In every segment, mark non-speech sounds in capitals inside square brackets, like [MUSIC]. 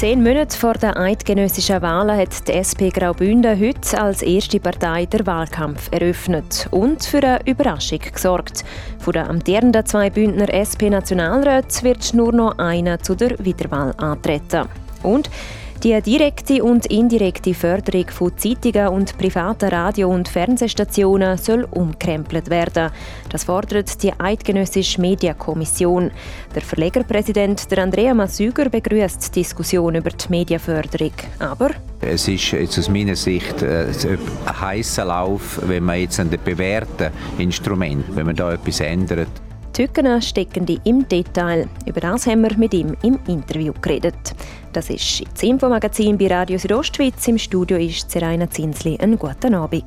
Zehn Monate vor der eidgenössischen Wahlen hat die SP Graubünden heute als erste Partei der Wahlkampf eröffnet und für eine Überraschung gesorgt. Von den amtierenden zwei Bündner SP-Nationalräten wird nur noch einer zu der Wiederwahl antreten. Und die direkte und indirekte Förderung von Zeitungen und privaten Radio- und Fernsehstationen soll umkrempelt werden. Das fordert die Eidgenössische Medienkommission. Der Verlegerpräsident Andrea Massüger begrüßt die Diskussion über die Medienförderung. Aber es ist jetzt aus meiner Sicht äh, ein heißer Lauf, wenn man jetzt an den bewährten Instrument, wenn man da etwas ändert. Die Tücken stecken die im Detail. Über das haben wir mit ihm im Interview geredet. Das ist das Infomagazin bei Radio Südostschweiz. Im Studio ist Seraina Zinsli. Einen guten Abend.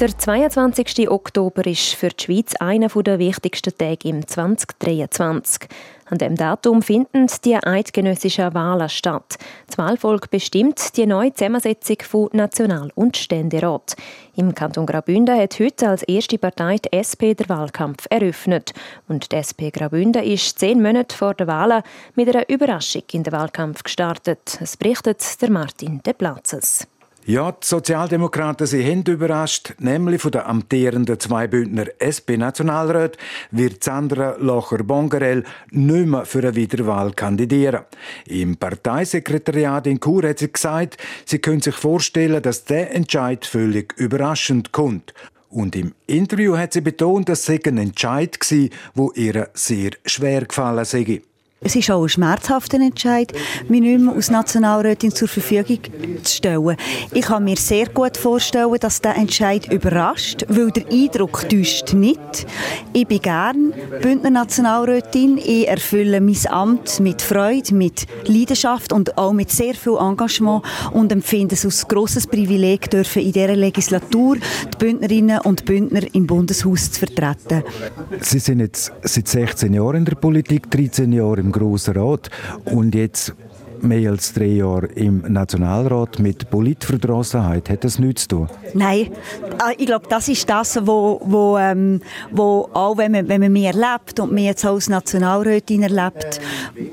Der 22. Oktober ist für die Schweiz einer der wichtigsten Tage im 2023. An dem Datum finden die eidgenössischen Wahlen statt. Das Wahlvolk bestimmt die neue Zusammensetzung von National- und Ständerat. Im Kanton Graubünden hat heute als erste Partei die SP den Wahlkampf eröffnet. Und die SP Graubünden ist zehn Monate vor der Wahlen mit einer Überraschung in den Wahlkampf gestartet. Es berichtet der Martin De Platzes. Ja, die Sozialdemokraten sie haben überrascht, nämlich von den amtierenden zwei Bündner SP-Nationalräten wird Sandra Locher-Bongerell nicht mehr für eine Wiederwahl kandidieren. Im Parteisekretariat in Chur hat sie gesagt, sie können sich vorstellen, dass der Entscheid völlig überraschend kommt. Und im Interview hat sie betont, dass es ein Entscheid war, wo ihr sehr schwer gefallen sei. Es ist auch ein schmerzhafter Entscheid, mich nicht mehr als Nationalrätin zur Verfügung zu stellen. Ich kann mir sehr gut vorstellen, dass der Entscheid überrascht, weil der Eindruck täuscht nicht. Ich bin gern Bündner Nationalrätin. Ich erfülle mein Amt mit Freude, mit Leidenschaft und auch mit sehr viel Engagement und empfinde es als grosses Privileg, dürfen in dieser Legislatur die Bündnerinnen und Bündner im Bundeshaus zu vertreten. Sie sind jetzt seit 16 Jahren in der Politik, 13 Jahre im Grossen Rat. Und jetzt mehr als drei Jahre im Nationalrat mit Politverdrossenheit. Hat das nichts zu tun? Nein, ah, ich glaube, das ist das, wo, wo, ähm, wo auch wenn man, wenn man mich erlebt und mich jetzt als Nationalrätin erlebt,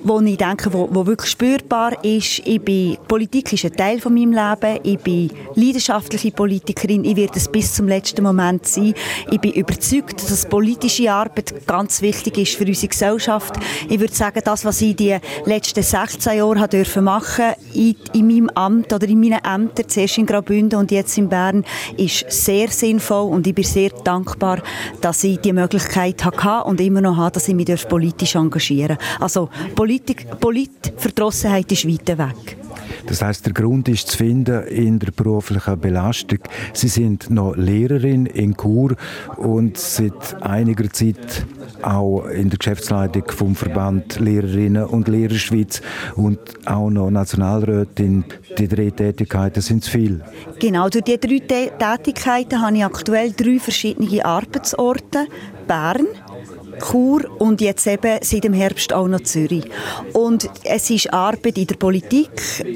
wo ich denke, wo, wo wirklich spürbar ist, ich bin, Politik ist ein Teil von meinem Leben, ich bin leidenschaftliche Politikerin, ich werde es bis zum letzten Moment sein. Ich bin überzeugt, dass politische Arbeit ganz wichtig ist für unsere Gesellschaft. Ich würde sagen, das, was ich die letzten 16 Jahre habe dürfen machen in, in meinem Amt oder in meinen Ämtern, zuerst in Graubünden und jetzt in Bern, ist sehr sinnvoll und ich bin sehr dankbar, dass ich die Möglichkeit hatte und immer noch habe, dass ich mich politisch engagieren darf. Also Politik, Politverdrossenheit ist weit weg. Das heißt, der Grund ist zu finden in der beruflichen Belastung. Sie sind noch Lehrerin in Chur und seit einiger Zeit auch in der Geschäftsleitung vom Verband Lehrerinnen und Lehrer Schweiz und auch noch Nationalrätin. Die drei Tätigkeiten sind zu viel. Genau, durch diese drei Tätigkeiten habe ich aktuell drei verschiedene Arbeitsorte. Bern, Chur und jetzt eben seit dem Herbst auch noch Zürich. Und es ist Arbeit in der Politik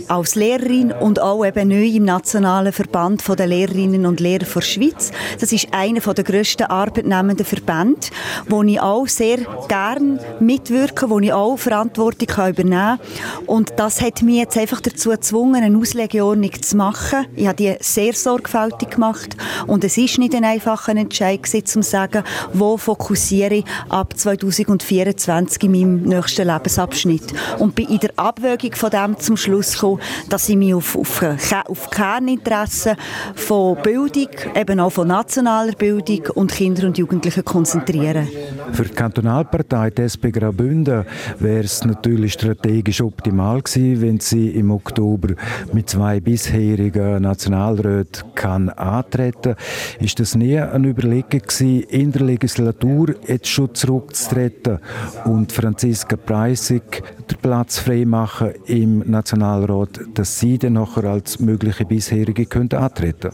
als Lehrerin und auch eben neu im Nationalen Verband der Lehrerinnen und Lehrer der Schweiz. Das ist einer der grössten arbeitnehmenden Verbände, wo ich auch sehr gern mitwirke, wo ich auch Verantwortung kann übernehmen kann. Und das hat mich jetzt einfach dazu gezwungen, eine Auslegeordnung zu machen. Ich habe die sehr sorgfältig gemacht und es ist nicht ein einfacher Entscheid gewesen, zu sagen, wo fokussiere ich ab 2024 in meinem nächsten Lebensabschnitt. Und bin in der Abwägung von dem zum Schluss gekommen, dass ich mich auf, auf, auf Kerninteressen von Bildung, eben auch von nationaler Bildung und Kinder und Jugendlichen konzentriere. Für die Kantonalpartei die SP Graubünden wäre es natürlich strategisch optimal gewesen, wenn sie im Oktober mit zwei bisherigen Nationalräten kann antreten. Ist das nie eine Überlegung gewesen, in der Legislatur jetzt schon zurückzutreten und Franziska Preissig den Platz freimachen im Nationalrat, dass sie dann nachher als mögliche bisherige könnte antreten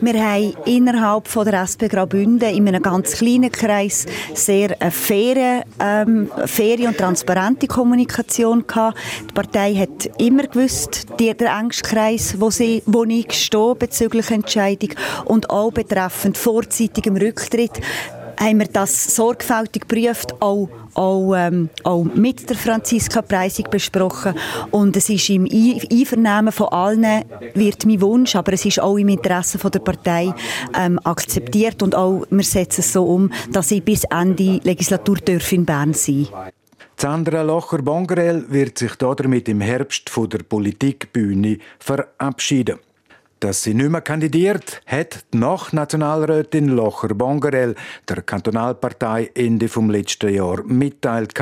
Wir haben innerhalb von der SP Graubünden in einem ganz kleinen Kreis sehr eine faire, ähm, faire und transparente Kommunikation gehabt. Die Partei hat immer gewusst, der Ängstkreis, wo, sie, wo ich stehe bezüglich Entscheidung und auch betreffend vorzeitigem Rücktritt haben wir das sorgfältig geprüft, auch, auch, ähm, auch mit der Franziska Preisig besprochen. Und es ist im Einvernehmen von allen, wird mein Wunsch, aber es ist auch im Interesse von der Partei ähm, akzeptiert und auch, wir setzen es so um, dass ich bis Ende Legislatur in Bern sein Sandra Locher-Bongerel wird sich damit im Herbst von der Politikbühne verabschieden. Dass sie nicht mehr kandidiert, hat die Nationalrätin Locher Bongerel der Kantonalpartei Ende vom letzten Jahr mitteilt.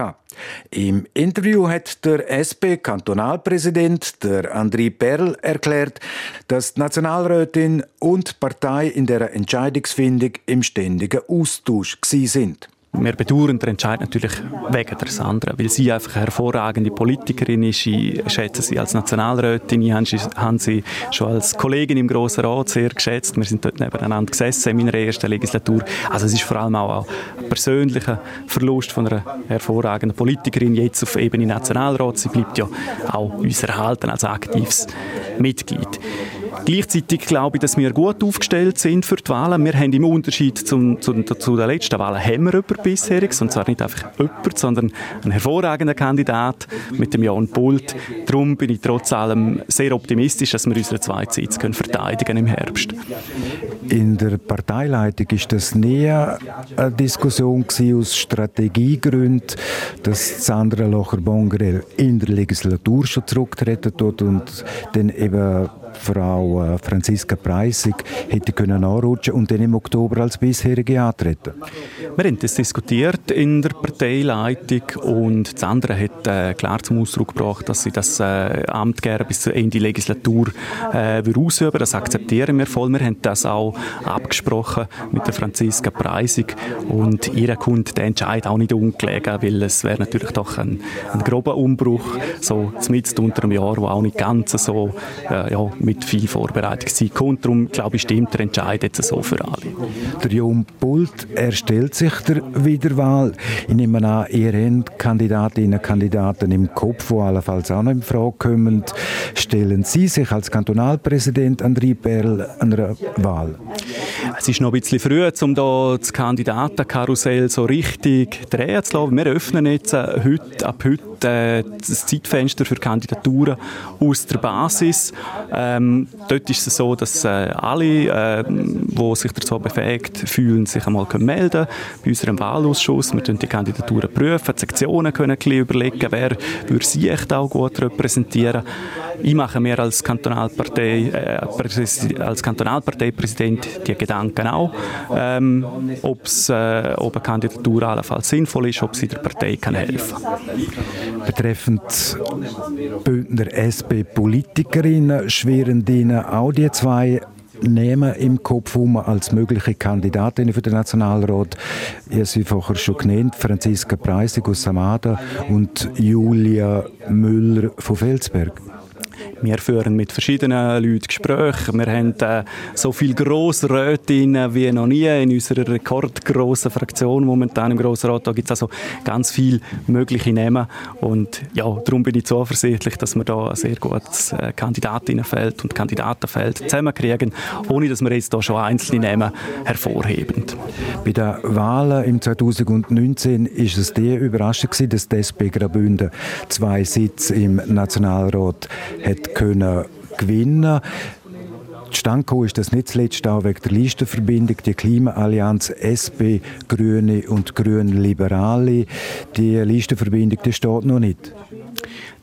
Im Interview hat der SP-Kantonalpräsident, der André Perl, erklärt, dass die Nationalrätin und die Partei in der Entscheidungsfindung im ständigen Austausch sind. Wir bedauern den Entscheid natürlich wegen der Sandra, weil sie einfach eine hervorragende Politikerin ist. Ich schätze sie als Nationalrätin, ich habe sie schon als Kollegin im Grossen Rat sehr geschätzt. Wir sind dort nebeneinander gesessen in meiner ersten Legislatur. Also es ist vor allem auch ein persönlicher Verlust von einer hervorragenden Politikerin, jetzt auf Ebene Nationalrat. Sie bleibt ja auch uns erhalten als aktives Mitglied. Gleichzeitig glaube ich, dass wir gut aufgestellt sind für die Wahlen. Wir haben im Unterschied zum, zu, zu den letzten Wahlen haben wir jemanden und zwar nicht einfach jemand, sondern einen hervorragenden Kandidat mit dem Jan Pult. Darum bin ich trotz allem sehr optimistisch, dass wir unsere zweite Sitz können verteidigen im Herbst. In der Parteileitung ist das näher eine Diskussion aus Strategiegründen, dass Sandra Locher-Bongerel in der Legislatur schon zurücktreten tut und dann eben Frau äh, Franziska Preissig hätte können anrutschen und dann im Oktober als bisherige antreten. Wir haben das diskutiert in der Parteileitung und Sandra hat äh, klar zum Ausdruck gebracht, dass sie das äh, Amt gerne bis zur Ende Legislatur äh, ausüben Das akzeptieren wir voll. Wir haben das auch abgesprochen mit der Franziska Preissig und ihr kommt der Entscheid auch nicht ungelegen, weil es wäre natürlich doch ein, ein grober Umbruch, so mitten unter einem Jahr, wo auch nicht ganz so äh, ja, mit viel Vorbereitungszeit kommt. Darum, glaube ich, stimmt der Entscheid jetzt so für alle. Der Jon Pult, er stellt sich der Wiederwahl. Ich nehme an, ihr habt Kandidatinnen und Kandidaten im Kopf, die allenfalls auch noch in Frage kommen. Stellen Sie sich als Kantonalpräsident André Perl einer Wahl? Es ist noch ein bisschen früh, um da das Kandidatenkarussell so richtig drehen zu lassen. Wir öffnen jetzt äh, heute, ab heute äh, das Zeitfenster für Kandidaturen aus der Basis. Ähm, dort ist es so, dass äh, alle, äh, die sich dazu befähigt fühlen, sich einmal melden bei unserem Wahlausschuss. Wir prüfen die Kandidaturen, prüfen, die Sektionen können ein überlegen, wer würde sie echt auch gut repräsentieren. Ich mache mir als Kantonalpartei, äh, als Kantonalparteipräsident die Gedanken auch, ähm, ob's, äh, ob eine Kandidatur allenfalls sinnvoll ist, ob sie der Partei kann helfen kann. Betreffend Bündner SP-Politikerinnen schweren Ihnen auch die zwei nehmen im Kopf um als mögliche Kandidatin für den Nationalrat. Ich habe sie vorher schon genannt, Franziska Preisig aus Samada und Julia Müller von Felsberg. Wir führen mit verschiedenen Leuten Gespräche. Wir haben äh, so viele Grossrätinnen wie noch nie in unserer rekordgroßen Fraktion momentan im Grossrat. Da gibt es also ganz viele mögliche Namen. Und ja, darum bin ich zuversichtlich, dass wir da ein sehr gutes äh, Kandidatinnenfeld und Kandidatenfeld zusammenkriegen, ohne dass wir jetzt da schon einzelne Namen hervorheben. Bei den Wahlen im 2019 ist es die Überraschung dass die SP Graubünden zwei Sitze im Nationalrat hat können gewinnen Zustande ist das nicht zuletzt auch wegen der Listenverbindung, die Klimaallianz SP, Grüne und Grün-Liberale. Die Listenverbindung die steht noch nicht.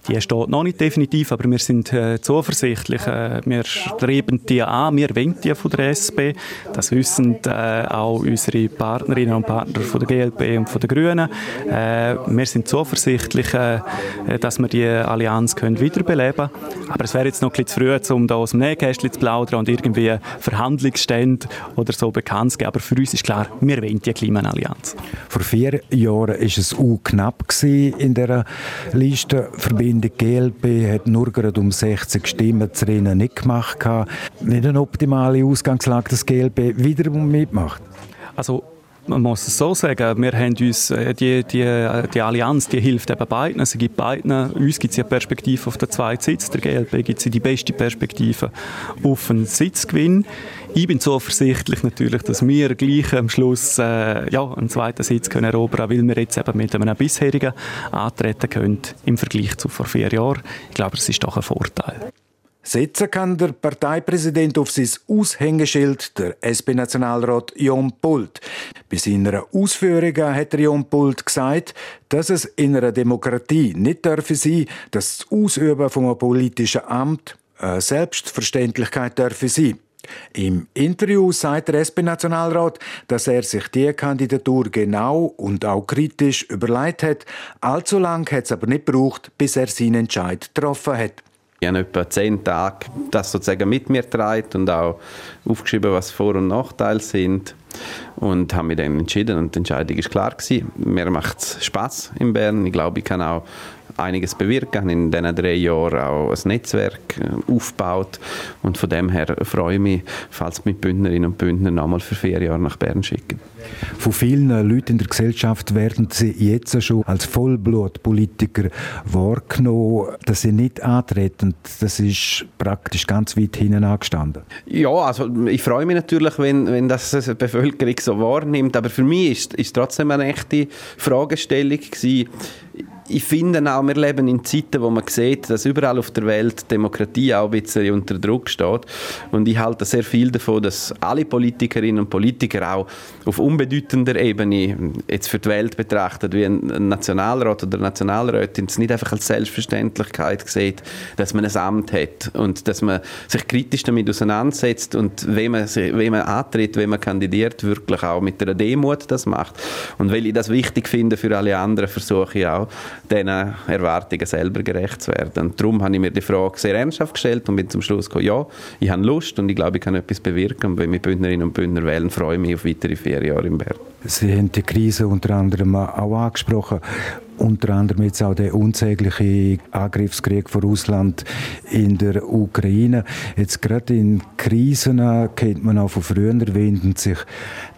Die steht noch nicht definitiv, aber wir sind äh, zuversichtlich. Äh, wir streben die an, wir wollen die von der SP. Das wissen äh, auch unsere Partnerinnen und Partner von der GLP und von den Grünen. Äh, wir sind zuversichtlich, äh, dass wir die Allianz können wiederbeleben können. Aber es wäre jetzt noch ein bisschen zu früh, um da aus dem Nähkästchen zu plaudern und irgendwie Verhandlungsstände oder so bekannt geben. Aber für uns ist klar, wir wollen die Klimaallianz. Vor vier Jahren war es auch knapp in der Liste. Verbindung GLP hat nur gerade um 60 Stimmen zu Rennen nicht gemacht. Nicht eine optimale Ausgangslage, dass GLP wieder mitmacht. Also man muss es so sagen, wir haben uns, äh, die, die, äh, die Allianz, die hilft eben beiden, sie gibt beiden, uns gibt es eine Perspektive auf den zweiten Sitz, der GLP gibt es die beste Perspektive auf einen Sitzgewinn. Ich bin zuversichtlich natürlich, dass wir gleich am Schluss äh, ja, einen zweiten Sitz können erobern können, weil wir jetzt eben mit einem bisherigen antreten können im Vergleich zu vor vier Jahren. Ich glaube, das ist doch ein Vorteil. Setzen kann der Parteipräsident auf sein Aushängeschild, der SP-Nationalrat Jon Pult. Bei seiner Ausführung hat Jon Pult gesagt, dass es in einer Demokratie nicht dürfe sein, dass das Ausüben von einem politischen Amt eine Selbstverständlichkeit dürfe sein. Im Interview sagt der SP-Nationalrat, dass er sich die Kandidatur genau und auch kritisch überlegt hat. Allzu lange hat es aber nicht gebraucht, bis er seinen Entscheid getroffen hat. Ich habe etwa zehn Tage das sozusagen mit mir getragen und auch aufgeschrieben, was Vor- und Nachteile sind und habe mich dann entschieden und die Entscheidung ist klar. Mir macht es Spaß in Bern. Ich glaube, ich kann auch einiges bewirken, in diesen drei Jahren auch ein Netzwerk äh, aufgebaut und von dem her freue ich mich, falls mich Bündnerinnen und Bündner nochmal für vier Jahre nach Bern schicken. Von vielen Leuten in der Gesellschaft werden sie jetzt schon als Vollblutpolitiker wahrgenommen, dass sie nicht antreten. Das ist praktisch ganz weit hinten angestanden. Ja, also ich freue mich natürlich, wenn, wenn das [LAUGHS] die Bevölkerung so wahrnimmt, aber für mich ist, ist trotzdem eine echte Fragestellung gewesen ich finde auch, wir leben in Zeiten, wo man sieht, dass überall auf der Welt Demokratie auch ein bisschen unter Druck steht. Und ich halte sehr viel davon, dass alle Politikerinnen und Politiker auch auf unbedeutender Ebene jetzt für die Welt betrachtet, wie ein Nationalrat oder Nationalrätin, es nicht einfach als Selbstverständlichkeit sieht, dass man ein Amt hat und dass man sich kritisch damit auseinandersetzt und wenn man, wenn man antritt, wenn man kandidiert, wirklich auch mit einer Demut das macht. Und weil ich das wichtig finde für alle anderen, versuche ich auch, diesen Erwartungen selber gerecht zu werden. Und darum habe ich mir die Frage sehr ernsthaft gestellt und bin zum Schluss gekommen, ja, ich habe Lust und ich glaube, ich kann etwas bewirken. Und wenn wir Bündnerinnen und Bündner wählen, freue ich mich auf weitere vier Jahre in Bern. Sie haben die Krise unter anderem auch angesprochen unter anderem jetzt auch der unsägliche Angriffskrieg von Russland in der Ukraine. Jetzt gerade in Krisen kennt man auch von früher, wenden sich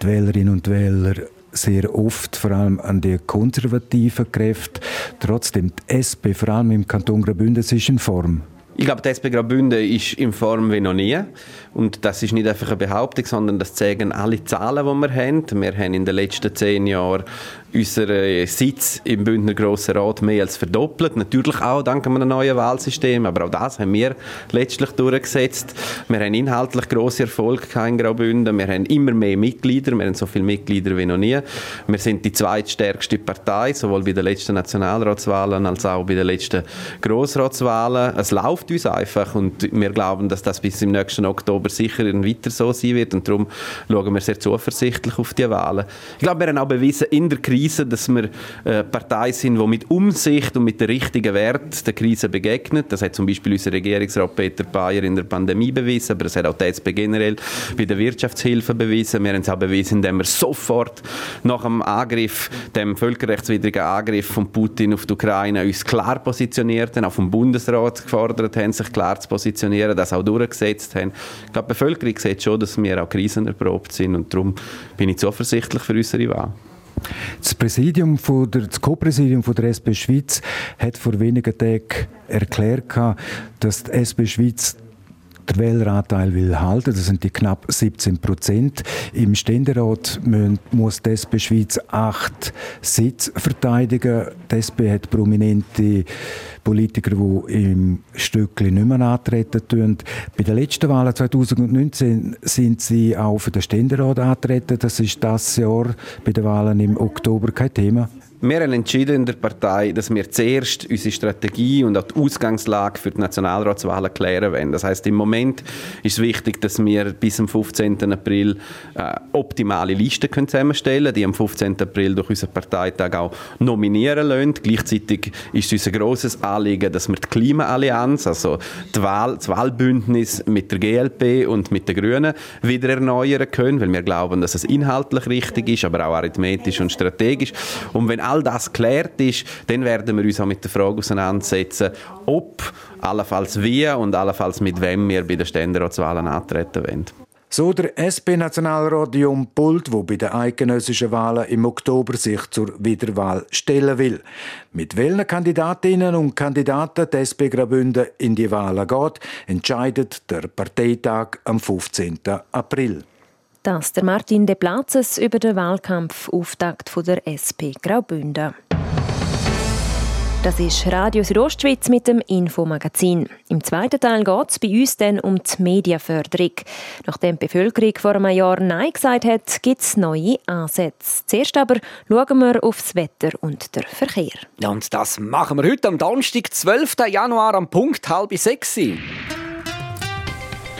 die Wählerinnen und Wähler sehr oft vor allem an die konservativen Kräfte. Trotzdem, die SP, vor allem im Kanton Graubünden, ist in Form. Ich glaube, die SP Graubünden ist in Form wie noch nie. Und das ist nicht einfach eine Behauptung, sondern das zeigen alle Zahlen, die wir haben. Wir haben in den letzten zehn Jahren unseren Sitz im Bündner Grossen Rat mehr als verdoppelt. Natürlich auch dank einem neuen Wahlsystem, aber auch das haben wir letztlich durchgesetzt. Wir haben inhaltlich grosse Erfolge in Graubünden. Wir haben immer mehr Mitglieder. Wir haben so viele Mitglieder wie noch nie. Wir sind die zweitstärkste Partei, sowohl bei den letzten Nationalratswahlen als auch bei den letzten Grossratswahlen. Es läuft uns einfach und wir glauben, dass das bis im nächsten Oktober sicher weiter so sein wird und darum schauen wir sehr zuversichtlich auf die Wahlen. Ich glaube, wir haben auch bewiesen in der Krise, Krise, dass wir äh, Partei sind, die mit Umsicht und mit den richtigen Werten der Krise begegnet. Das hat zum Beispiel unser Regierungsrat Peter Bayer in der Pandemie bewiesen, aber das hat auch die SP generell bei der Wirtschaftshilfe bewiesen. Wir haben es auch bewiesen, indem wir sofort nach dem Angriff, dem völkerrechtswidrigen Angriff von Putin auf die Ukraine, uns klar positioniert haben, auch vom Bundesrat gefordert haben, sich klar zu positionieren, das auch durchgesetzt haben. Ich glaube, die Bevölkerung sieht schon, dass wir auch krisenerprobt sind und darum bin ich zuversichtlich für unsere Wahl. Das Präsidium von der, das Co-Präsidium von der SP Schweiz hat vor wenigen Tagen erklärt, dass die SP Schweiz den Wähleranteil will halten. Das sind die knapp 17 Prozent. Im Ständerat muss die SP Schweiz acht Sitze verteidigen. Die SP hat prominente Politiker, die im Stückli nicht mehr antreten tun. Bei den letzten Wahlen 2019 sind sie auch für den Ständerat antreten. Das ist das Jahr bei den Wahlen im Oktober kein Thema. Wir haben entschieden in der Partei, dass wir zuerst unsere Strategie und auch die Ausgangslage für die Nationalratswahlen klären wollen. Das heißt, im Moment ist es wichtig, dass wir bis zum 15. April äh, optimale Listen können zusammenstellen die am 15. April durch unseren Parteitag auch nominieren lassen. Gleichzeitig ist es unser grosses Anliegen, dass wir die Klimaallianz, also die Wahl, das Wahlbündnis mit der GLP und mit den Grünen wieder erneuern können, weil wir glauben, dass es inhaltlich richtig ist, aber auch arithmetisch und strategisch. Und wenn all das geklärt ist, dann werden wir uns auch mit der Frage auseinandersetzen, ob, allenfalls wie und allenfalls mit wem wir bei den Ständeratswahlen antreten wollen. So der SP-Nationalrat Jon Pult, der bei den eidgenössischen Wahlen im Oktober sich zur Wiederwahl stellen will. Mit welchen Kandidatinnen und Kandidaten die SP Graubünden in die Wahlen geht, entscheidet der Parteitag am 15. April. Das der Martin De Platzes über den Wahlkampfauftakt der SP Graubünden. Das ist Radio Südostschweiz mit dem Infomagazin. Im zweiten Teil geht es bei uns dann um die Medienförderung. Nachdem die Bevölkerung vor einem Jahr Nein gesagt hat, gibt es neue Ansätze. Zuerst aber schauen wir auf das Wetter und den Verkehr. Ja, und das machen wir heute am Donnerstag, 12. Januar, am Punkt halb sechs.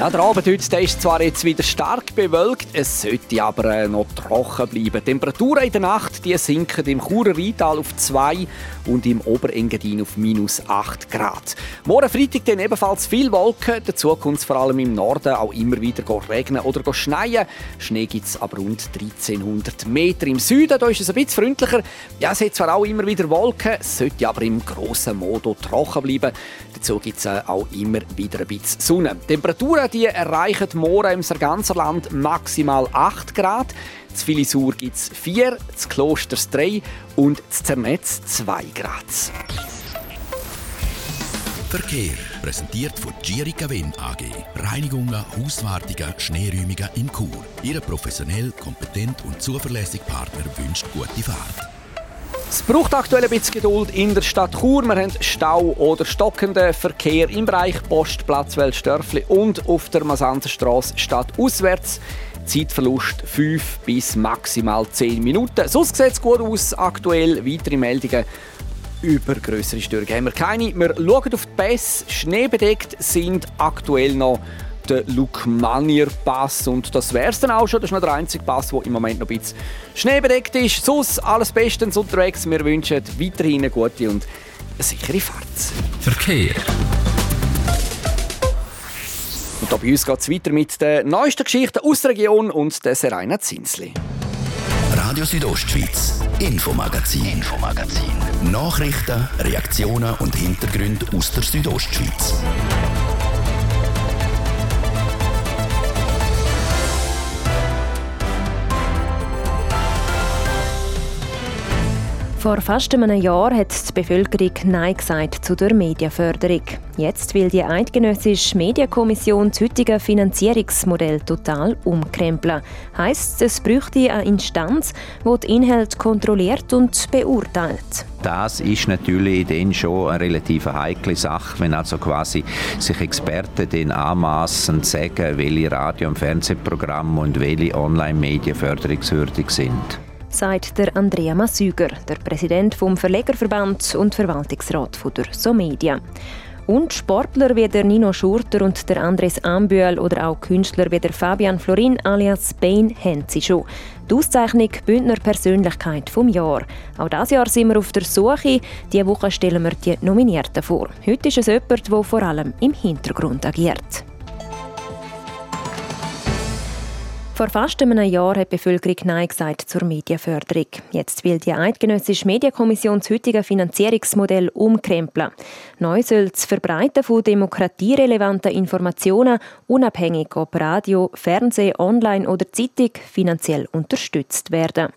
Ja, der Abend heute ist zwar jetzt wieder stark bewölkt, es sollte aber äh, noch trocken bleiben. Die Temperaturen in der Nacht die sinken im Churer Rheintal auf 2 und im Oberengadin auf minus 8 Grad. Morgen Freitag dann ebenfalls viel Wolken, dazu kommt es vor allem im Norden auch immer wieder regnen oder schneien. Schnee gibt es aber rund 1300 Meter. Im Süden da ist es ein bisschen freundlicher. Ja, es hat zwar auch immer wieder Wolken, es sollte aber im grossen Modo trocken bleiben. Dazu gibt es äh, auch immer wieder ein bisschen Sonne. Temperaturen die erreichen morgen im Sarganserland maximal 8 Grad. Z Filisur gibt es 4, z Klosters 3 und z Zernetz 2 Grad. Verkehr präsentiert von Gierica Wen AG. Reinigungen, Hauswartungen, Schneeräumungen in Chur. Ihre professionell, kompetent und zuverlässige Partner wünscht gute Fahrt. Es braucht aktuell ein bisschen Geduld in der Stadt Chur. Wir haben Stau oder stockenden Verkehr im Bereich Postplatz Weltstörfli und auf der Masanzerstraße stadtauswärts. Zeitverlust 5 bis maximal 10 Minuten. Sonst sieht es gut aus. Aktuell weitere Meldungen über größere Störungen haben wir keine. Wir schauen auf die Pässe. Schneebedeckt sind aktuell noch der Lukmanier Pass. Und das wäre es dann auch schon. Das ist noch der einzige Pass, der im Moment noch ein bisschen schneebedeckt ist. Sonst alles Bestens unterwegs. Wir wünschen weiterhin eine gute und eine sichere Fahrt. Verkehr. Und hier bei uns geht es weiter mit den neuesten Geschichten aus der Region und der Seraina Zinsli. Radio Südostschweiz, Infomagazin, Infomagazin. Nachrichten, Reaktionen und Hintergründe aus der Südostschweiz. Vor fast einem Jahr hat die Bevölkerung Nein gesagt zu der Medienförderung. Jetzt will die Eidgenössische Medienkommission das heutige Finanzierungsmodell total umkrempeln. Heißt, es bräuchte eine Instanz, die die Inhalte kontrolliert und beurteilt. Das ist natürlich dann schon eine relativ heikle Sache, wenn also quasi sich Experten den anmaßen sagen, welche Radio- und Fernsehprogramme und welche Online-Medien förderungswürdig sind sagt der Andrea Massüger, der Präsident vom Verlegerverband und Verwaltungsrat von der Somedia. Und Sportler wie der Nino Schurter und der Andres Ambüel oder auch Künstler wie der Fabian Florin alias Bain haben sie schon. Die Auszeichnung Bündner Persönlichkeit vom Jahr. Auch dieses Jahr sind wir auf der Suche. Diese Woche stellen wir die Nominierten vor. Heute ist es jemand, der vor allem im Hintergrund agiert. Vor fast einem Jahr hat die Bevölkerung Nein gesagt zur Medienförderung. Jetzt will die Eidgenössische Medienkommission das heutige Finanzierungsmodell umkrempeln. Neu soll das Verbreiten von demokratierelevanten Informationen unabhängig ob Radio, Fernsehen, Online oder Zeitung finanziell unterstützt werden.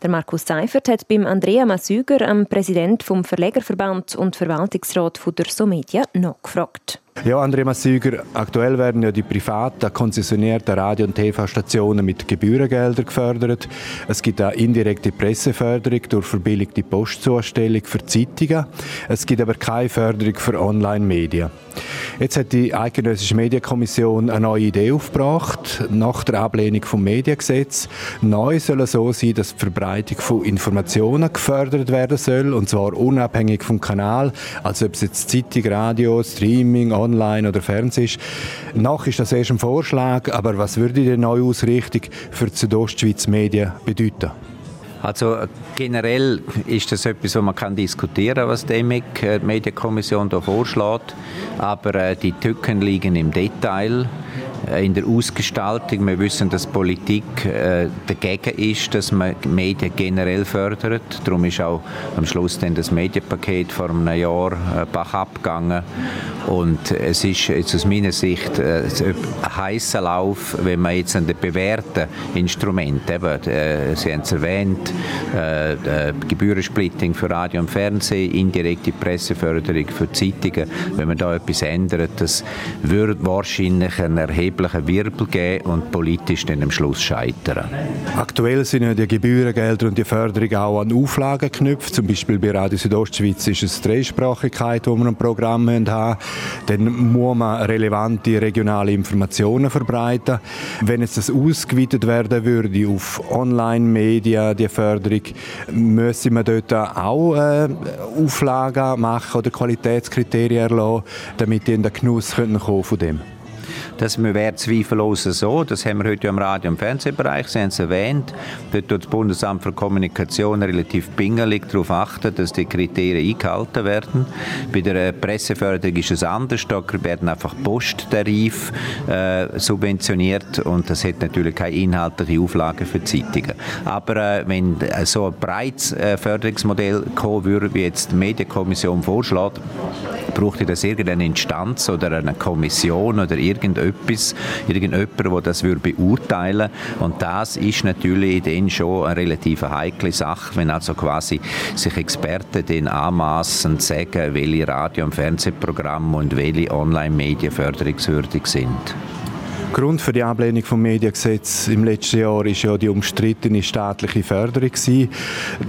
Der Markus Seifert hat beim Andrea Masüger, am Präsident vom Verlegerverband und Verwaltungsrat von der Somedia, nachgefragt. Ja, André Massüger, aktuell werden ja die privaten, konzessionierten Radio- und TV-Stationen mit Gebührengeldern gefördert. Es gibt auch indirekte Presseförderung durch verbilligte Postzustellung für Zeitungen. Es gibt aber keine Förderung für Online-Medien. Jetzt hat die Eidgenössische Medienkommission eine neue Idee aufgebracht, nach der Ablehnung vom Mediengesetz. Neu soll es so sein, dass die Verbreitung von Informationen gefördert werden soll, und zwar unabhängig vom Kanal, also ob es jetzt Zeitung, Radio, Streaming, Online oder Fernsehen ist. Nach ist das erst ein Vorschlag, aber was würde die neue Ausrichtung für die Südostschweiz Medien bedeuten? Also generell ist das etwas, was man kann diskutieren, was die EMIC, äh, die Medienkommission, da vorschlägt. Aber äh, die Tücken liegen im Detail. Äh, in der Ausgestaltung. Wir wissen, dass Politik äh, dagegen ist, dass man Medien generell fördert. Darum ist auch am Schluss dann das Medienpaket vor einem Jahr äh, Bach abgegangen. Und es ist jetzt aus meiner Sicht ein heißer Lauf, wenn man jetzt an den bewährten Instrumenten, Sie haben es erwähnt, äh, Gebührensplitting für Radio und Fernsehen, indirekte Presseförderung für Zeitungen, wenn man da etwas ändert, das würde wahrscheinlich einen erheblichen Wirbel geben und politisch dann am Schluss scheitern. Aktuell sind ja die Gebührengelder und die Förderung auch an Auflagen geknüpft. Zum Beispiel bei Radio Südostschweiz ist es Dreisprachigkeit, wo wir ein Programm haben. Dann muss man relevante regionale Informationen verbreiten. Wenn jetzt das ausgeweitet werden würde auf Online-Medien, die Förderung, müsste man dort auch äh, Auflagen machen oder Qualitätskriterien erlassen, damit die in den Genuss von dem kommen das wäre zweifellos so. Das haben wir heute im Radio- und Fernsehbereich, Sie haben es erwähnt. Dort tut das Bundesamt für Kommunikation relativ pingelig darauf achten, dass die Kriterien eingehalten werden. Bei der Presseförderung ist es anders. Da werden einfach Posttarif äh, subventioniert und das hat natürlich keine inhaltliche Auflage für Zeitungen. Aber äh, wenn so ein breites äh, Förderungsmodell kommen würde, wie jetzt die Medienkommission vorschlägt, braucht das irgendeine Instanz oder eine Kommission oder irgendetwas, irgendjemand, der das würde beurteilen Und das ist natürlich dann schon eine relativ heikle Sache, wenn also quasi sich Experten den anmaßen sagen, welche Radio- und Fernsehprogramme und welche Online-Medien förderungswürdig sind. Grund für die Ablehnung vom Mediengesetz im letzten Jahr ist ja die umstrittene staatliche Förderung gewesen.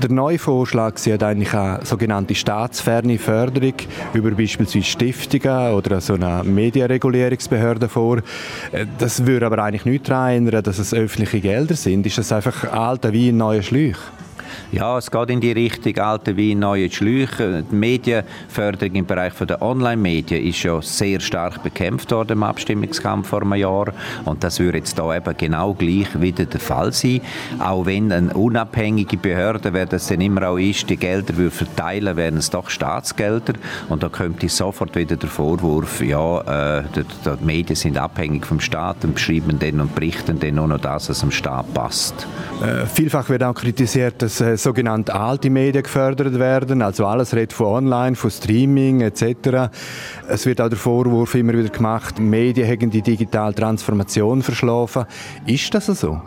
Der neue Vorschlag sieht eigentlich eine sogenannte staatsferne Förderung über beispielsweise Stiftungen oder so eine Medienregulierungsbehörde vor. Das würde aber eigentlich nicht daran ändern, dass es öffentliche Gelder sind. Ist das einfach alter wie ein neuer Schläuch? Ja, es geht in die Richtung alte wie neue Schläuche. Die Medienförderung im Bereich der Online-Medien ist ja sehr stark bekämpft worden im Abstimmungskampf vor einem Jahr und das würde jetzt da eben genau gleich wieder der Fall sein. Auch wenn eine unabhängige Behörde, wer das dann immer auch ist, die Gelder würde verteilen, wären es doch Staatsgelder und da kommt sofort wieder der Vorwurf, ja, äh, die, die, Medien sind abhängig vom Staat und beschreiben dann und berichten dann nur noch das, was dem Staat passt. Äh, vielfach wird auch kritisiert, dass äh, sogenannte alte Medien gefördert werden, also alles redet von Online, von Streaming etc. Es wird auch der Vorwurf immer wieder gemacht, Medien hätten die digitale Transformation verschlafen. Ist das so?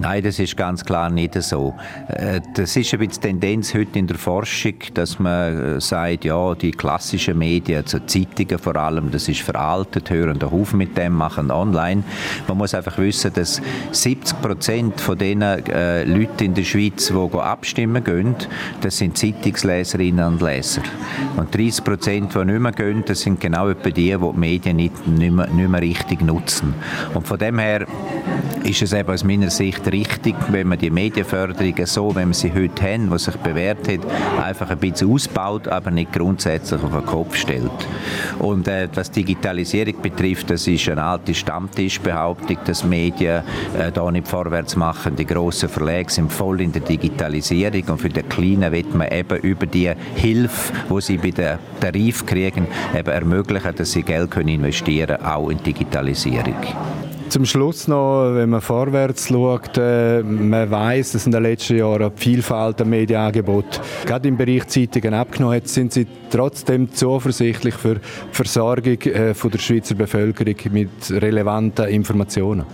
Nein, das ist ganz klar nicht so. Äh, das ist ein bisschen Tendenz heute in der Forschung, dass man äh, sagt, ja, die klassischen Medien, also Zeitungen vor allem, das ist veraltet, hören auf mit dem, machen online. Man muss einfach wissen, dass 70 Prozent von den äh, Leuten in der Schweiz, die abstimmen gehen, das sind Zeitungsleserinnen und Leser. Und 30 Prozent, die nicht mehr gehen, das sind genau etwa die, die die Medien nicht, nicht, mehr, nicht mehr richtig nutzen. Und von dem her ist es eben aus meiner Sicht richtig, wenn man die Medienförderung so, wenn wir sie heute haben, was sich bewährt hat, einfach ein bisschen ausbaut, aber nicht grundsätzlich auf den Kopf stellt. Und äh, was Digitalisierung betrifft, das ist eine alte Stammtischbehauptung, dass Medien äh, da nicht vorwärts machen. Die grossen Verlage sind voll in der Digitalisierung und für die Kleinen wird man eben über die Hilfe, wo sie bei den Tarif kriegen, eben ermöglichen, dass sie Geld können investieren auch in Digitalisierung. Zum Schluss noch, wenn man vorwärts schaut, äh, man weiß, dass in den letzten Jahren die Vielfalt der Medienangebote gerade im Bereich Zeitungen abgenommen hat, sind Sie trotzdem zuversichtlich für die Versorgung äh, der Schweizer Bevölkerung mit relevanten Informationen?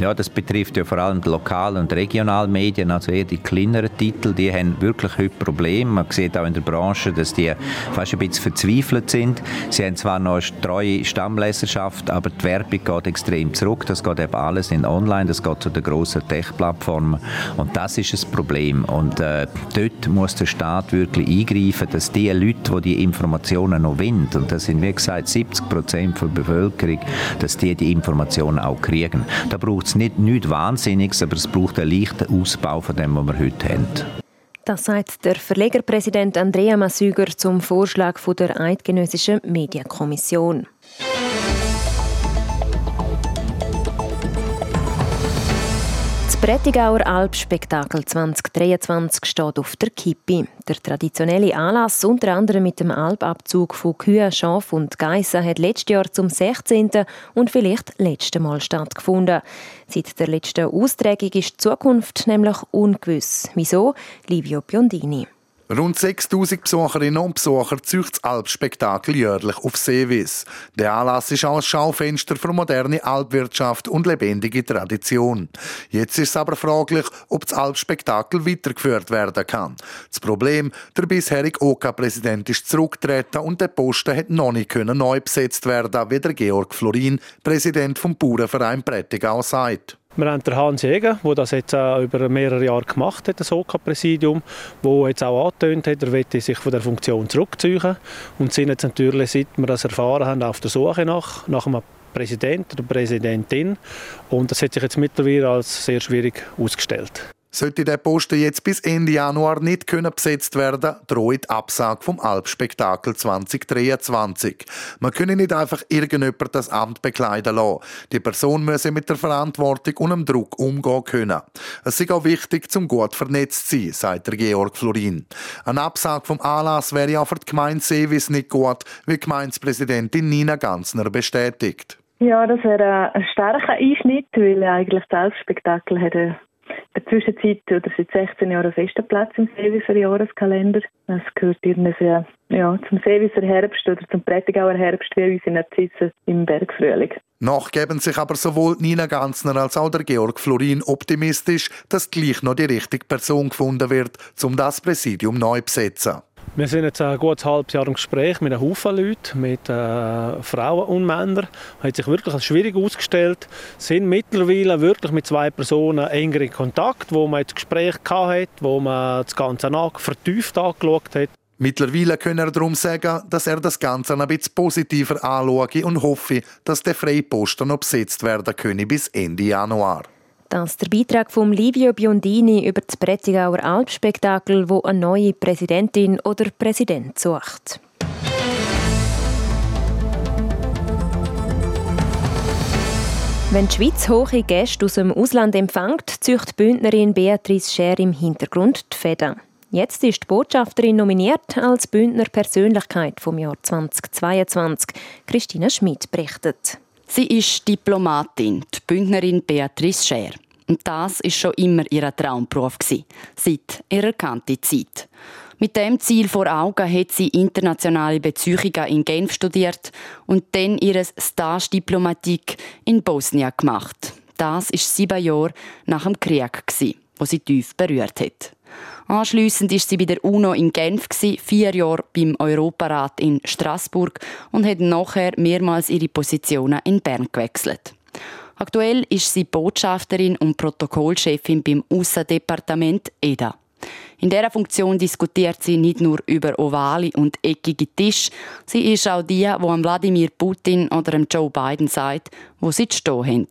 Ja, das betrifft ja vor allem die Lokal- und Regionalmedien, also eher die kleineren Titel, die haben wirklich heute Probleme. Man sieht auch in der Branche, dass die fast ein bisschen verzweifelt sind. Sie haben zwar noch eine treue Stammleserschaft, aber die Werbung geht extrem zurück. Das geht eben alles in online, das geht zu den grossen Tech-Plattformen und das ist ein Problem. Und äh, dort muss der Staat wirklich eingreifen, dass die Leute, die die Informationen noch wollen, und das sind wie gesagt 70 Prozent der Bevölkerung, dass die die Informationen auch kriegen. Da braucht es nicht nichts Wahnsinniges, aber es braucht einen leichten Ausbau von dem, was wir heute haben. Das sagt der Verlegerpräsident Andrea Massüger zum Vorschlag der Eidgenössischen Medienkommission. Prättigauer Alpspektakel 2023 steht auf der Kippe. Der traditionelle Anlass, unter anderem mit dem Alpabzug von Kühen, Schaf und Geissen, hat letztes Jahr zum 16. und vielleicht letzten Mal stattgefunden. Seit der letzten Austragung ist die Zukunft nämlich ungewiss. Wieso? Livio Biondini. Rund 6000 Besucherinnen und Besucher zücht das Alpspektakel jährlich auf Seewiss. Der Anlass ist auch ein Schaufenster für moderne Alpwirtschaft und lebendige Tradition. Jetzt ist es aber fraglich, ob das Alpspektakel weitergeführt werden kann. Das Problem, der bisherige OK-Präsident ist zurückgetreten und der Posten hat noch nicht neu besetzt werden, wie der Georg Florin, Präsident vom Bauernverein Prättigau, sagt. Wir haben den Hans Jäger, der das jetzt über mehrere Jahre gemacht hat, das OK-Präsidium, der jetzt auch angetönt hat, er möchte sich von der Funktion zurückziehen und sind jetzt natürlich, seit wir das erfahren haben, auf der Suche nach, nach einem Präsident oder Präsidentin und das hat sich jetzt mittlerweile als sehr schwierig ausgestellt. Sollte der Posten jetzt bis Ende Januar nicht können besetzt werden, droht Absage vom Alpspektakel 2023. Man könne nicht einfach irgendjemand das Amt bekleiden lassen. Die Person müsse mit der Verantwortung und dem Druck umgehen können. Es ist auch wichtig, zum gut vernetzt zu sein, sagt der Georg Florin. Ein Absage vom Anlass wäre auch für die Gemeinde Seewis nicht gut, wie Gemeindepräsidentin Nina Ganzner bestätigt. Ja, das wäre ein starker Einschnitt, weil eigentlich das Alpspektakel hätte der Zwischenzeit oder seit 16 Jahren festen Platz im Seewisser Jahreskalender. Das gehört irgendwie ja, zum Seewisser Herbst oder zum Prättigauer Herbst wie unsere Narzissen im Bergfrühling. Noch geben sich aber sowohl Nina Ganzner als auch der Georg Florin optimistisch, dass gleich noch die richtige Person gefunden wird, um das Präsidium neu zu besetzen. Wir sind jetzt ein gutes halbes Jahr im Gespräch mit einem Haufen Leuten, mit äh, Frauen und Männern. Hat sich wirklich als schwierig ausgestellt. Sind mittlerweile wirklich mit zwei Personen enger in Kontakt, wo man das Gespräch hatte, wo man das Ganze nach vertieft angeschaut hat. Mittlerweile kann er darum sagen, dass er das Ganze ein bisschen positiver anschaue und hoffe, dass der Freiposten noch besetzt werden könne bis Ende Januar. Das ist der Beitrag von Livio Biondini über das Prättigauer Alpspektakel, wo eine neue Präsidentin oder Präsident sucht. Wenn die Schweiz hohe Gäste aus dem Ausland empfängt, zücht Bündnerin Beatrice Scher im Hintergrund die Fäden. Jetzt ist die Botschafterin nominiert als Bündner Persönlichkeit vom Jahr 2022. Christina Schmidt berichtet. Sie ist Diplomatin, die Bündnerin Beatrice Scher. Und das ist schon immer ihr Traumberuf seit ihrer erkannten Zeit. Mit dem Ziel vor Augen hat sie internationale Beziehungen in Genf studiert und dann ihre Stage-Diplomatik in Bosnien gemacht. Das ist sieben Jahre nach dem Krieg, wo sie tief berührt hat. Anschliessend ist sie bei der UNO in Genf, vier Jahre beim Europarat in Straßburg und hat nachher mehrmals ihre Positionen in Bern gewechselt. Aktuell ist sie Botschafterin und Protokollchefin beim Aussendepartement EDA. In dieser Funktion diskutiert sie nicht nur über ovale und eckige Tische, sie ist auch die, die an Wladimir Putin oder Joe Biden sagt, wo sie zu stehen haben.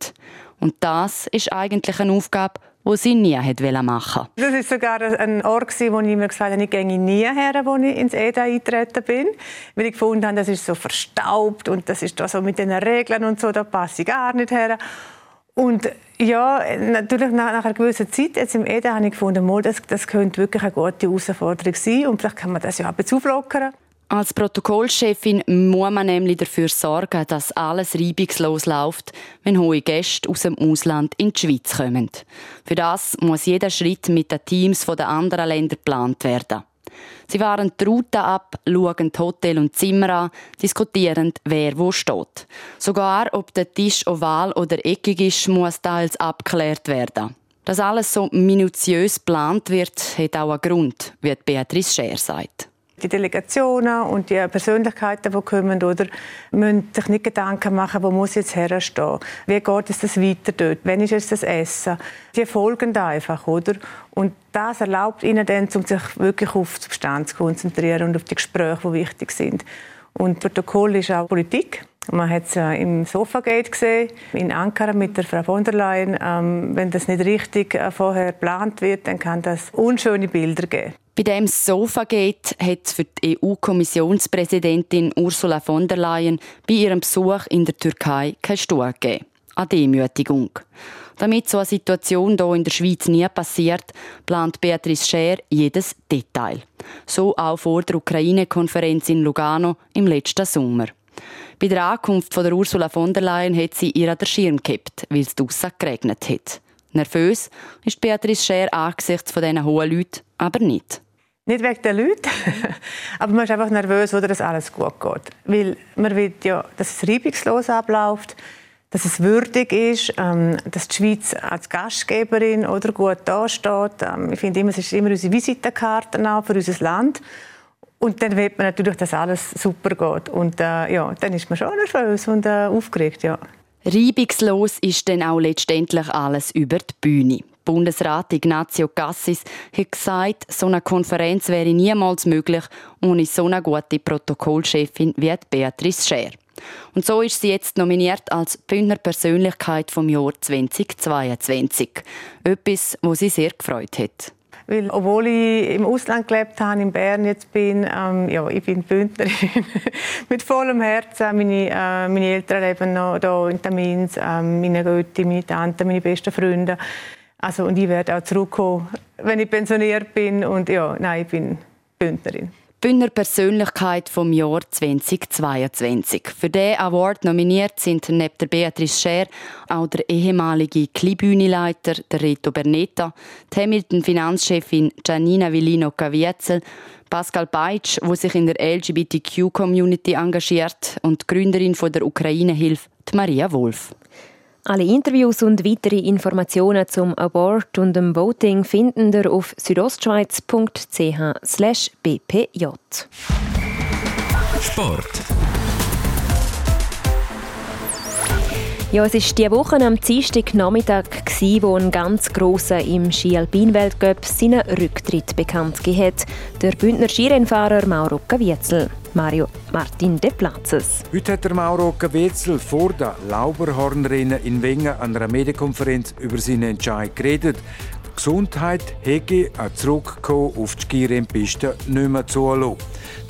Und das ist eigentlich eine Aufgabe, die sie nie machen wollte. Das war sogar ein Ort, wo ich mir gesagt habe, ich gehe nie her, als ich ins EDA eingetreten bin. Weil ich gefunden habe, das ist so verstaubt und das ist so mit den Regeln und so, da passe ich gar nicht her. Und ja, natürlich nach, nach einer gewissen Zeit jetzt im EDA habe ich gefunden, das, das könnte wirklich eine gute Herausforderung sein und vielleicht kann man das ja auch ein bisschen auflockern. Als Protokollchefin muss man nämlich dafür sorgen, dass alles reibungslos läuft, wenn hohe Gäste aus dem Ausland in die Schweiz kommen. Für das muss jeder Schritt mit den Teams der anderen Länder geplant werden. Sie fahren die Route ab, schauen Hotel und Zimmer an, diskutieren, wer wo steht. Sogar, ob der Tisch oval oder eckig ist, muss teils abgeklärt werden. Dass alles so minutiös geplant wird, hat auch einen Grund, wie Beatrice Scher sagt die Delegationen und die Persönlichkeiten, die kommen, oder, müssen sich nicht Gedanken machen, wo muss jetzt herstehen, wie geht es das weiter dort, wann ist jetzt das Essen. Die folgen da einfach, oder? Und das erlaubt ihnen dann, um sich wirklich auf die Substanz zu konzentrieren und auf die Gespräche, die wichtig sind. Und Protokoll ist auch Politik. Man hat es äh, im Sofagate gesehen, in Ankara mit der Frau von der Leyen. Ähm, wenn das nicht richtig äh, vorher geplant wird, dann kann das unschöne Bilder geben. Bei dem Sofagate hat für die EU-Kommissionspräsidentin Ursula von der Leyen bei ihrem Besuch in der Türkei keine Stuhl gegeben. Eine Demütigung. Damit so eine Situation hier in der Schweiz nie passiert, plant Beatrice Scher jedes Detail. So auch vor der Ukraine-Konferenz in Lugano im letzten Sommer. Bei der Ankunft von der Ursula von der Leyen hat sie ihr an den Schirm gekippt, weil es draussen geregnet hat. Nervös ist Beatrice Scher angesichts von diesen hohen Leuten aber nicht. Nicht wegen den Leuten, [LAUGHS] aber man ist einfach nervös, dass alles gut geht. Weil man will ja, dass es reibungslos abläuft, dass es würdig ist, ähm, dass die Schweiz als Gastgeberin oder gut dasteht. Ähm, ich finde immer, es ist immer unsere Visitenkarte für unser Land. Und dann will man natürlich, dass alles super geht. Und äh, ja, dann ist man schon nervös und äh, aufgeregt, ja. Reibungslos ist dann auch letztendlich alles über die Bühne. Bundesrat Ignazio Cassis hat gesagt, so eine Konferenz wäre niemals möglich ohne so eine gute Protokollchefin wie Beatrice Scher. Und so ist sie jetzt nominiert als Bündner Persönlichkeit vom Jahr 2022. Etwas, wo sie sehr gefreut hat. Weil, obwohl ich im Ausland gelebt habe, in Bern jetzt bin, ähm, ja, ich bin Bündnerin [LAUGHS] mit vollem Herzen. Meine, äh, meine Eltern leben noch hier in Tamins, ähm, meine Götti, meine Tante, meine besten Freunde. Also, und ich werde auch zurückkommen, wenn ich pensioniert bin. Und ja, nein, ich bin Bündnerin. Bündner Persönlichkeit vom Jahr 2022. Für diesen Award nominiert sind neben der Beatrice Scher auch der ehemalige Kleinbühneleiter, der Reto Bernetta, die Hamilton-Finanzchefin Giannina Villino Caviezel, Pascal Beitsch, wo sich in der LGBTQ-Community engagiert, und die Gründerin von der Ukraine-Hilfe, Maria Wolf. Alle Interviews und weitere Informationen zum Abort und dem Voting finden ihr auf südostschweiz.ch/bpj. Sport. Ja, es war diese Woche am Dienstag Nachmittag, wo ein ganz grosser im Ski-Alpin-Weltcup seinen Rücktritt bekannt gegeben hat. Der Bündner Skirennfahrer Mauro Caviezel. Mario Martin de Platzes. Heute hat der Mauro Caviezel vor der Lauberhornrennen in Wengen an einer Medienkonferenz über seinen Entscheid geredet. Gesundheit hege ein Zurückkommen auf die Skirennpiste nicht mehr zulassen.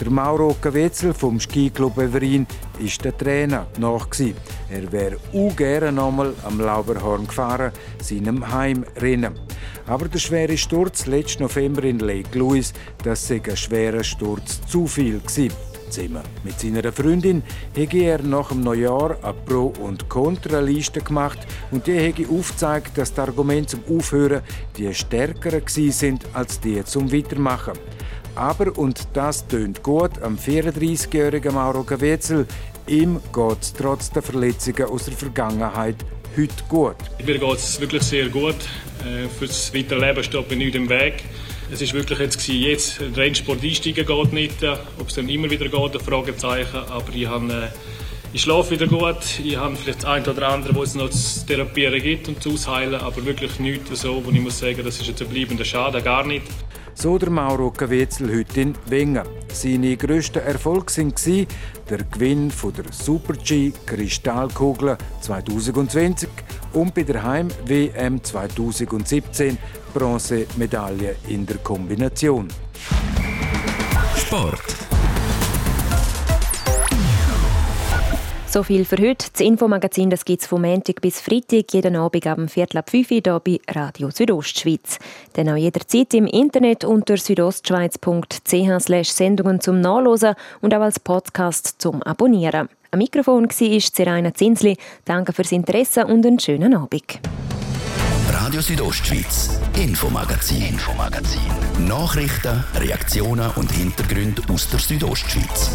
Der Mauro Caviezel vom Skiclub Everin ist der Trainer nach. Er wäre auch gerne nochmal am Lauberhorn gefahren, seinem Heimrennen. Aber der schwere Sturz letzten November in Lake Louise, das sei ein schwerer Sturz zu viel gewesen. Zimmer. Mit seiner Freundin habe er nach dem Neujahr eine Pro- und Kontraliste gemacht und die habe aufgezeigt, dass die Argumente zum Aufhören die stärker sind als die zum Weitermachen. Aber, und das tönt gut, am 34-jährigen Mauro Gavetzel, ihm geht es trotz der Verletzungen aus der Vergangenheit heute gut. Mir geht es wirklich sehr gut. Äh, fürs Weiterleben steht mir nichts im Weg. Es ist wirklich jetzt gewesen, jetzt Rennsport einsteigen geht nicht, äh, ob es dann immer wieder geht, ein Fragezeichen. Aber ich habe äh, ich schlafe wieder gut. Ich habe vielleicht das eine oder andere, was es noch zu therapieren gibt und zu ausheilen, aber wirklich nichts so, wo ich muss sagen, das ist jetzt ein bleibender Schaden, gar nicht. So der Mauro Caviezel heute in Wengen. Seine grössten Erfolge waren der Gewinn von der Super-G Kristallkugel 2020 und bei der Heim-WM 2017 Bronzemedaille in der Kombination. Sport. So viel für heute. Das Infomagazin gibt es vom Montag bis Freitag, jeden Abend am Viertel ab 5 Uhr hier bei Radio Südostschweiz. Dann auch jederzeit im Internet unter südostschweiz.ch Sendungen zum Nachlesen und auch als Podcast zum Abonnieren. Am Mikrofon war Seraina Zinsli. Danke fürs Interesse und einen schönen Abend. Radio Südostschweiz, Infomagazin. Infomagazin. Nachrichten, Reaktionen und Hintergründe aus der Südostschweiz.